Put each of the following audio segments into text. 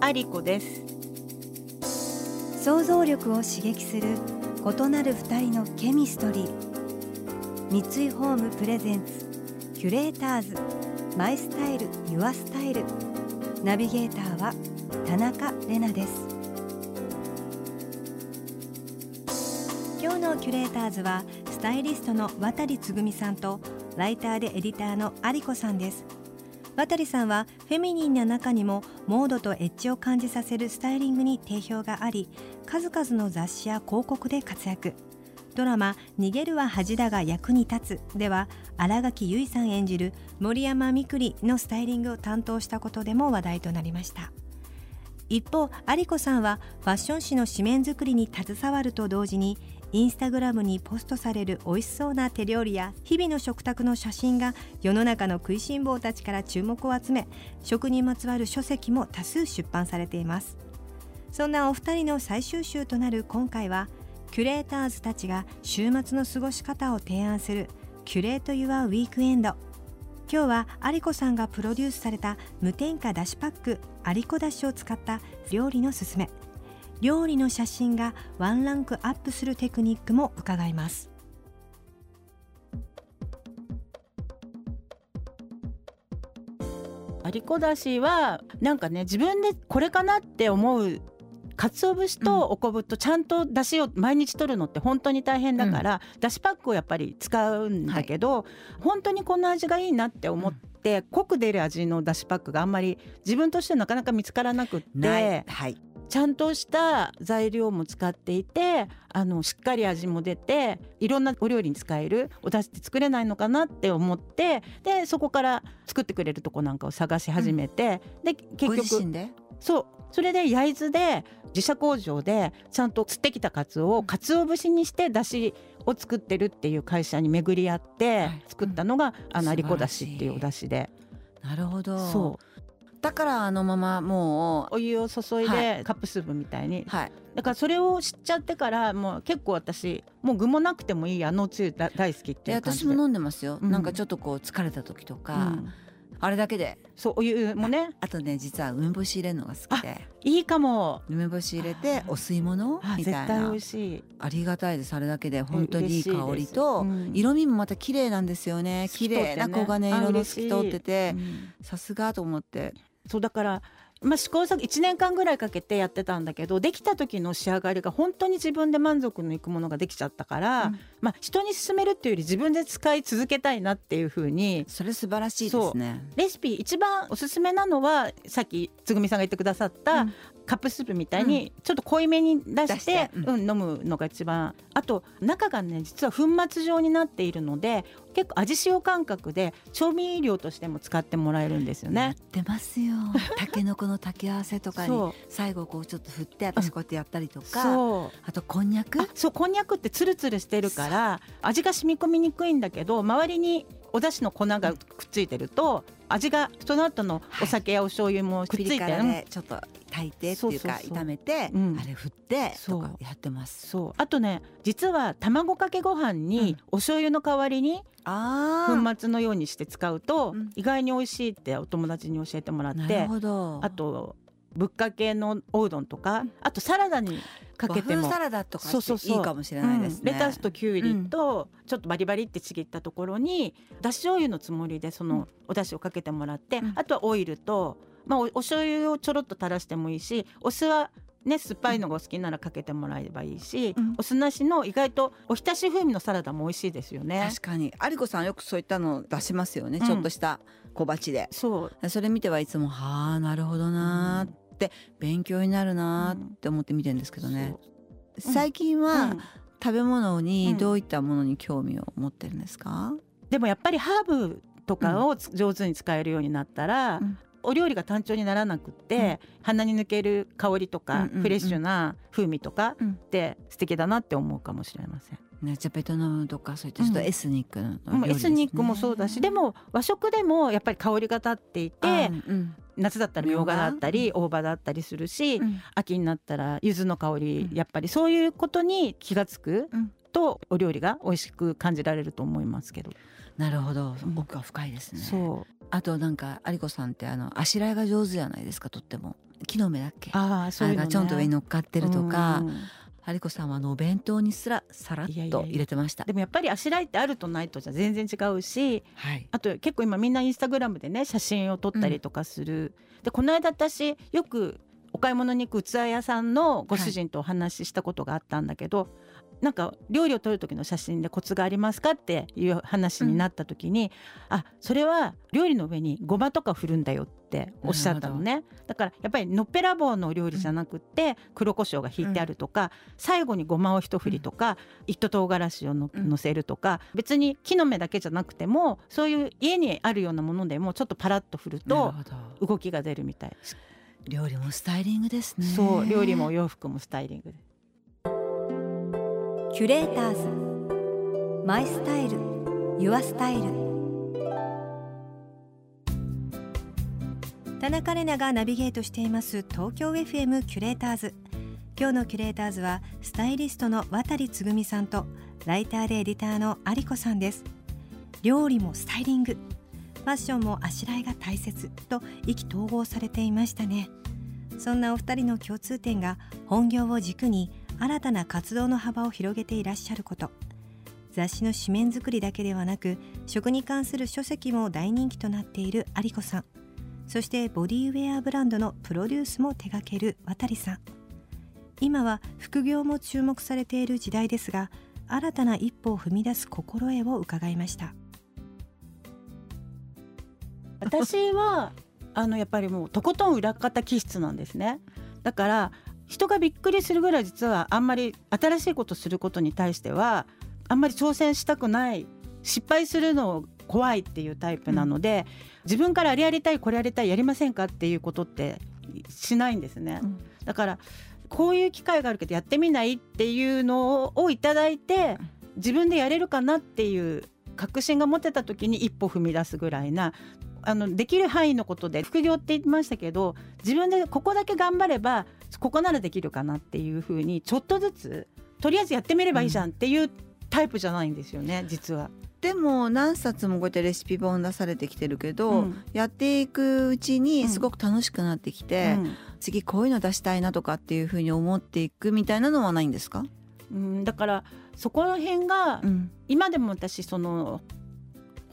ありこです。想像力を刺激する異なる二人のケミストリー。三井ホームプレゼンツキュレーターズ。マイスタイルユアスタイル。ナビゲーターは田中れなです。今日のキュレーターズはスタイリストの渡つぐみさんとライターでエディターの有子さんです。渡さんはフェミニンな中にもモードとエッジを感じさせるスタイリングに定評があり数々の雑誌や広告で活躍。ドラマ「逃げるは恥だが役に立つ」では新垣結衣さん演じる森山みくりのスタイリングを担当したことでも話題となりました。一方有子さんはファッション誌の紙面作りに携わると同時にインスタグラムにポストされる美味しそうな手料理や日々の食卓の写真が世の中の食いしん坊たちから注目を集め食にまつわる書籍も多数出版されています。そんなお二人の最終週となる今回はキュレーターズたちが週末の過ごし方を提案するキュレート・ユア・ウィークエンド。今日は有子さんがプロデュースされた無添加だしパック有子だしを使った料理のすすめ。料理の写真がワンランクアップするテクニックも伺います。有子だしはなんかね自分でこれかなって思う鰹節とお昆布とちゃんとだしを毎日取るのって本当に大変だから、うん、だしパックをやっぱり使うんだけど、はい、本当にこの味がいいなって思って、うん、濃く出る味のだしパックがあんまり自分としてなかなか見つからなくって、はい、ちゃんとした材料も使っていてあのしっかり味も出ていろんなお料理に使えるお出汁って作れないのかなって思ってでそこから作ってくれるとこなんかを探し始めて、うん、で結局そう。それで焼津で自社工場でちゃんと釣ってきたカツオを鰹節にしてだしを作ってるっていう会社に巡り合って作ったのが、はい、あの有子だしっていうお出汁で。なるほど。そうだからあのままもうお湯を注いでカップスープみたいに、はい、だからそれを知っちゃってからもう結構私もう具もなくてもいいあのつゆ大好きっていう感じで。私も飲んでますよ、うん、なんかちょっとこう疲れた時とか、うん、あれだけで。そうお湯もね。あとね実は梅干し入れるのが好きで。いいかも。梅干し入れてお吸い物？みたいな。絶対美味しい。ありがたいですあれだけで。本当にいい香りと、うん、色味もまた綺麗なんですよね。綺麗な黄金色の透き通っててさすがと思ってそうだからまあ、試行錯誤1年間ぐらいかけてやってたんだけどできた時の仕上がりが本当に自分で満足のいくものができちゃったから、うん、まあ、人に勧めるっていうより自分で使い続けたいなっていうふうにそれ素晴らしいですね。レシピ一番おすすめなのはさっきつぐみさんが言ってくださった、うん。カップスープみたいにちょっと濃いめに出して,、うん飲むのが一番。あと中がね実は粉末状になっているので結構味塩感覚で調味料としても使ってもらえるんですよね。やってますよ。たけのこの炊き合わせとかに最後こうちょっと振って私こうやってやったりとか、うん、あとこんにゃく？そうこんにゃくってつるつるしてるから味が染み込みにくいんだけど周りにお出汁の粉がくっついてると味がその後のお酒やお醤油もくっついて、はい、ちょっと炊いてっていうか炒めて、うん、あれ振ってとかやってます。そう。あとね実は卵かけご飯にお醤油の代わりに粉末のようにして使うと意外に美味しいってお友達に教えてもらって、あとぶっかけのおうどんとかあとサラダにかけてもサラダとかいいかもしれないですね、レタスときゅうりとちょっとバリバリってちぎったところにだし醤油のつもりでそのお出汁をかけてもらって、あとはオイルとまあ、お醤油をちょろっと垂らしてもいいしお酢はね、酸っぱいのがお好きならかけてもらえばいいし、うん、お酢なしの意外とおひたし風味のサラダも美味しいですよね。確かに。有子さんよくそういったの出しますよね、うん、ちょっとした小鉢で。そう。それ見てはいつもはあなるほどなって勉強になるなって思って見てるんですけどね、うん、最近は食べ物にどういったものに興味を持ってるんですか、でもやっぱりハーブとかを上手に使えるようになったら、お料理が単調にならなくて、うん、鼻に抜ける香りとか、フレッシュな風味とかって素敵だなって思うかもしれません。ね、じゃベトナムとかそういったちょっとエスニックの、ね、エスニックもそうだしでも和食でもやっぱり香りが立っていて、うん、夏だったらみょうがだったり大葉だったりするし、うん、秋になったら柚子の香り、やっぱりそういうことに気が付くとお料理が美味しく感じられると思いますけど。なるほど。奥が深いですね。そうあとなんか有子さんってあのあしらいが上手じゃないですかとっても。木の芽だっけ？あそういうの、ね、ちょんと上に乗っかってるとか。有子さんはあのお弁当にすらさらっと入れてました。でもやっぱりあしらいってあるとないとじゃ全然違うし、はい、あと結構今みんなインスタグラムでね写真を撮ったりとかする、うん、でこの間私よくお買い物に行く器屋さんのご主人とお話ししたことがあったんだけど、はいなんか料理を撮る時の写真でコツがありますかっていう話になった時に、うん、あそれは料理の上にごまとか振るんだよっておっしゃったのね。だからやっぱりのっぺらぼうの料理じゃなくって黒胡椒が引いてあるとか、うん、最後にごまを一振りとか、一斗唐辛子をののせるとか別に木の芽だけじゃなくてもそういう家にあるようなものでもちょっとパラッと振ると動きが出るみたい料理もスタイリングですね。そう料理もお洋服もスタイリングでキュレーターズ。マイスタイル。ユアスタイル。田中れながナビゲートしています。東京 FM キュレーターズ。今日のキュレーターズはスタイリストの渡つぐみさんとライターでエディターの有子さんです。料理もスタイリング。ファッションもあしらいが大切。と意気投合されていましたね。そんなお二人の共通点が本業を軸に新たな活動の幅を広げていらっしゃること。雑誌の紙面作りだけではなく食に関する書籍も大人気となっている有子さん。そしてボディウェアブランドのプロデュースも手掛ける渡さん。今は副業も注目されている時代ですが新たな一歩を踏み出す心得を伺いました。私はあのやっぱりもうとことん裏方気質なんですね。だから人がびっくりするぐらい実はあんまり新しいことすることに対してはあんまり挑戦したくない失敗するの怖いっていうタイプなので、うん、自分からあれやりたいこれやりたいやりませんかっていうことってしないんですね、うん、だからこういう機会があるけどやってみないっていうのをいただいて自分でやれるかなっていう確信が持てた時に一歩踏み出すぐらいなあのできる範囲のことで副業って言いましたけど自分でここだけ頑張ればここならできるかなっていうふうにちょっとずつとりあえずやってみればいいじゃんっていうタイプじゃないんですよね実は。でも何冊もこうやってレシピ本出されてきてるけど、うん、やっていくうちにすごく楽しくなってきて、うん、次こういうの出したいなとかっていうふうに思っていくみたいなのはないんですか？うん、だからそこら辺が、うん、今でも私その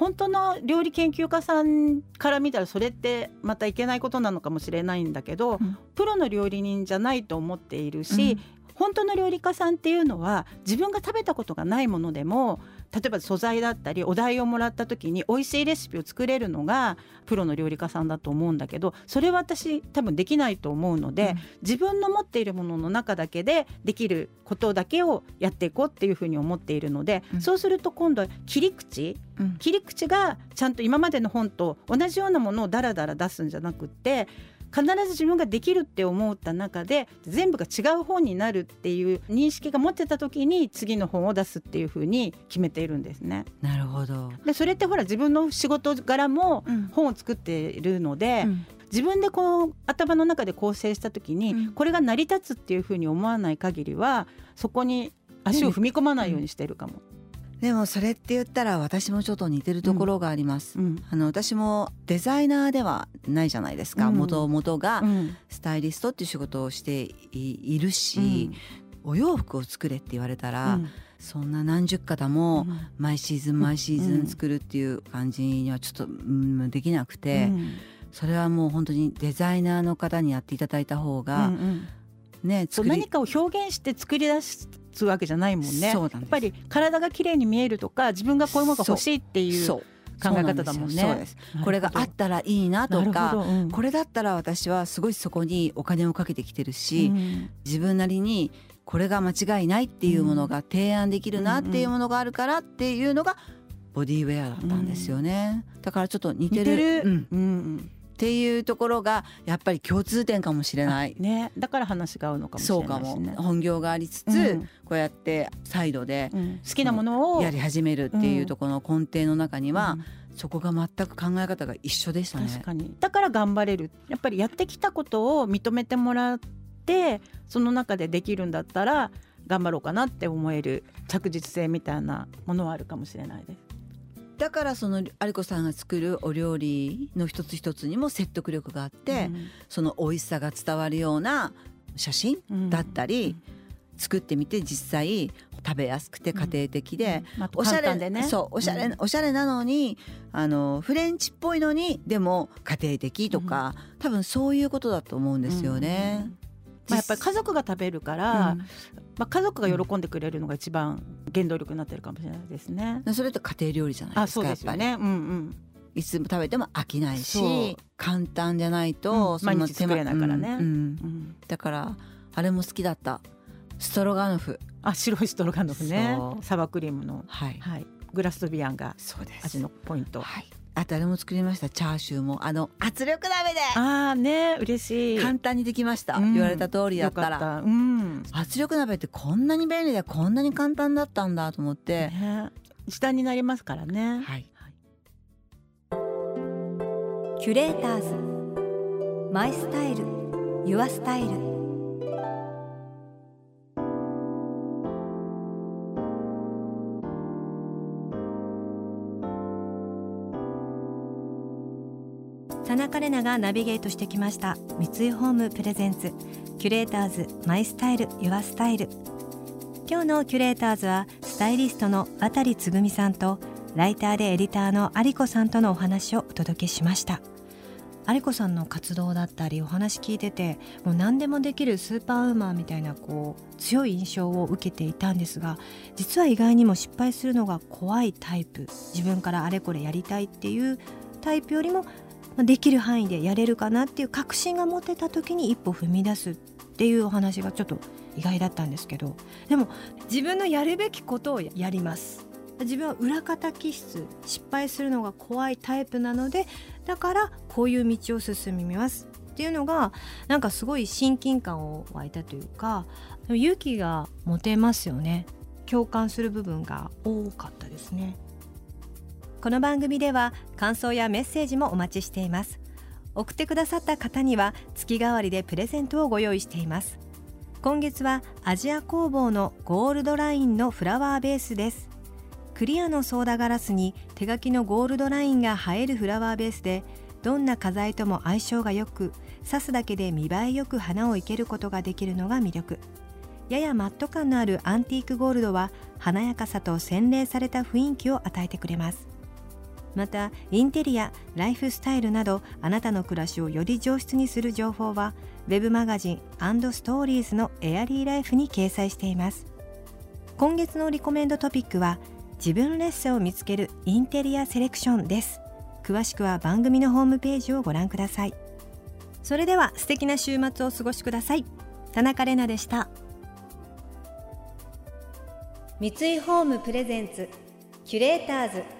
本当の料理研究家さんから見たらそれってまたいけないことなのかもしれないんだけど、うん、プロの料理人じゃないと思っているし、うん、本当の料理家さんっていうのは自分が食べたことがないものでも例えば素材だったりお題をもらった時に美味しいレシピを作れるのがプロの料理家さんだと思うんだけどそれは私多分できないと思うので、うん、自分の持っているものの中だけでできることだけをやっていこうっていうふうに思っているので、うん、そうすると今度は切り口、うん、切り口がちゃんと今までの本と同じようなものをダラダラ出すんじゃなくって必ず自分ができるって思った中で全部が違う本になるっていう認識が持ってた時に次の本を出すっていうふうに決めているんですね。なるほどでそれってほら自分の仕事柄も本を作っているので、うん、自分でこう頭の中で構成した時に、これが成り立つっていうふうに思わない限りはそこに足を踏み込まないようにしてるかも。でもそれって言ったら私もちょっと似てるところがあります、うん、あの私もデザイナーではないじゃないですか。もともとがスタイリストっていう仕事をしているし、うん、お洋服を作れって言われたら、うん、そんな何十型も毎シーズン毎シーズン作るっていう感じにはちょっと、うん、できなくて、それはもう本当にデザイナーの方にやっていただいた方が、うんうん。ね、何かを表現して作り出すわけじゃないもんね。やっぱり体が綺麗に見えるとか自分がこういうものが欲しいっていう考え方だもんね。これがあったらいいなとか、うん、これだったら私はすごいそこにお金をかけてきてるし、うん、自分なりにこれが間違いないっていうものが提案できるなっていうものがあるからっていうのがボディウェアだったんですよね。だからちょっと似てる。うん、うんっていうところがやっぱり共通点かもしれない。ね、だから話が合うのかもしれない、ね、そうかも。本業がありつつ、うん、こうやってサイドで、好きなものをやり始めるっていうところの根底の中には、そこが全く考え方が一緒でしたね。確かに。だから頑張れる。やっぱりやってきたことを認めてもらってその中でできるんだったら頑張ろうかなって思える着実性みたいなものはあるかもしれないです。だからその有子さんが作るお料理の一つ一つにも説得力があって、うん、その美味しさが伝わるような写真だったり、うん、作ってみて実際食べやすくて家庭的で、うん。まあ、おしゃれでねそうおしゃれ、おしゃれなのにあのフレンチっぽいのにでも家庭的とか、多分そういうことだと思うんですよね。まあ、やっぱり家族が食べるから、うん、まあ、家族が喜んでくれるのが一番原動力になってるかもしれないですね。それって家庭料理じゃないですか。あそうですよね。うんうん。いつも食べても飽きないし簡単じゃないと、うん、毎日作れないからね、うんうん、だからあれも好きだった。ストロガノフ。あ白いストロガノフね。サバクリームの、はい、はい、グラストビアンが味のポイント、はい、あとあれも作りましたチャーシューも。あの圧力鍋で。ああね嬉しい。簡単にできました、うん、言われた通りだったら、うん、圧力鍋ってこんなに便利でこんなに簡単だったんだと思って、ね、時短になりますからね。はい、Curators。My Style。Your Style 田中れながナビゲートしてきました。三井ホーム presents。Curators My Style Your Style。今日の Curators はスタイリストの亘つぐみさんとライターでエディターの有子さんとのお話をお届けしました。有子さんの活動だったりお話聞いててもう何でもできるスーパーウーマンみたいなこう強い印象を受けていたんですが実は意外にも失敗するのが怖いタイプ。自分からあれこれやりたいっていうタイプよりもできる範囲でやれるかなっていう確信が持てた時に一歩踏み出すっていうお話がちょっと意外だったんですけど。でも自分のやるべきことをやります。自分は裏方気質失敗するのが怖いタイプなのでだからこういう道を進みますっていうのがなんかすごい親近感を湧いたというか勇気が持てますよね。共感する部分が多かったですね。この番組では感想やメッセージもお待ちしています。送ってくださった方には月替わりでプレゼントをご用意しています。今月はアジア工房のゴールドラインのフラワーベースです。クリアのソーダガラスに手書きのゴールドラインが映えるフラワーベースでどんな花材とも相性が良く刺すだけで見栄えよく花を生けることができるのが魅力。ややマット感のあるアンティークゴールドは華やかさと洗練された雰囲気を与えてくれます。またインテリアライフスタイルなどあなたの暮らしをより上質にする情報は web マガジンストーリーズのエアリーライフに掲載しています。今月のリコメンドトピックは自分らしさを見つけるインテリアセレクションです。詳しくは番組のホームページをご覧ください。それでは素敵な週末をお過ごしください。田中れなでした。三井ホームプレゼンツキュレーターズ。